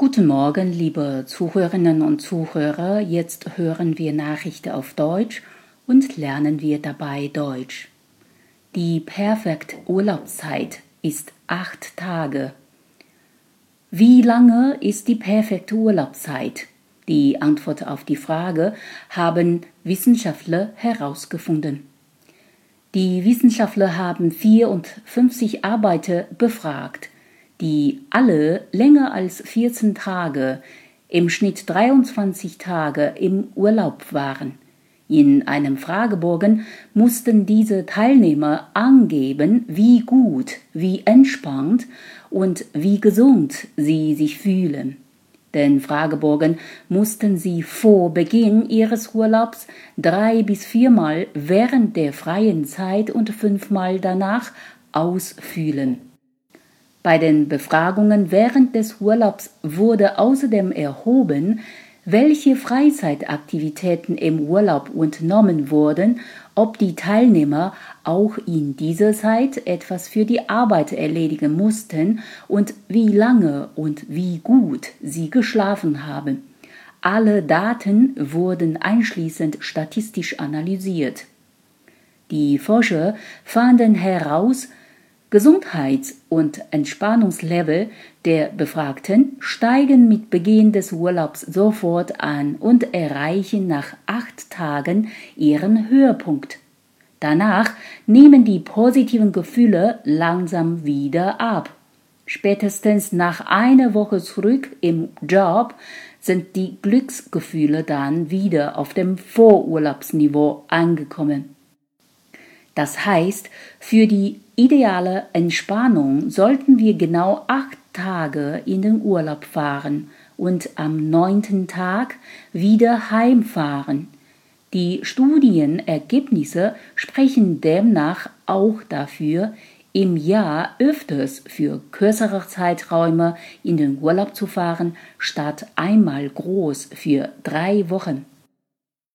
Guten Morgen, liebe Zuhörerinnen und Zuhörer. Jetzt hören wir Nachrichten auf Deutsch und lernen wir dabei Deutsch. Die perfekte Urlaubszeit ist acht Tage. Wie lange ist die perfekte Urlaubszeit? Die Antwort auf die Frage haben Wissenschaftler herausgefunden. Die Wissenschaftler haben 54 Arbeiter befragt die alle länger als 14 Tage, im Schnitt 23 Tage im Urlaub waren. In einem Fragebogen mussten diese Teilnehmer angeben, wie gut, wie entspannt und wie gesund sie sich fühlen. Den Fragebogen mussten sie vor Beginn ihres Urlaubs drei bis viermal während der freien Zeit und fünfmal danach ausfüllen. Bei den Befragungen während des Urlaubs wurde außerdem erhoben, welche Freizeitaktivitäten im Urlaub unternommen wurden, ob die Teilnehmer auch in dieser Zeit etwas für die Arbeit erledigen mussten und wie lange und wie gut sie geschlafen haben. Alle Daten wurden einschließend statistisch analysiert. Die Forscher fanden heraus, Gesundheits- und Entspannungslevel der Befragten steigen mit Beginn des Urlaubs sofort an und erreichen nach acht Tagen ihren Höhepunkt. Danach nehmen die positiven Gefühle langsam wieder ab. Spätestens nach einer Woche zurück im Job sind die Glücksgefühle dann wieder auf dem Vorurlaubsniveau angekommen. Das heißt, für die ideale Entspannung sollten wir genau acht Tage in den Urlaub fahren und am neunten Tag wieder heimfahren. Die Studienergebnisse sprechen demnach auch dafür, im Jahr öfters für kürzere Zeiträume in den Urlaub zu fahren, statt einmal groß für drei Wochen.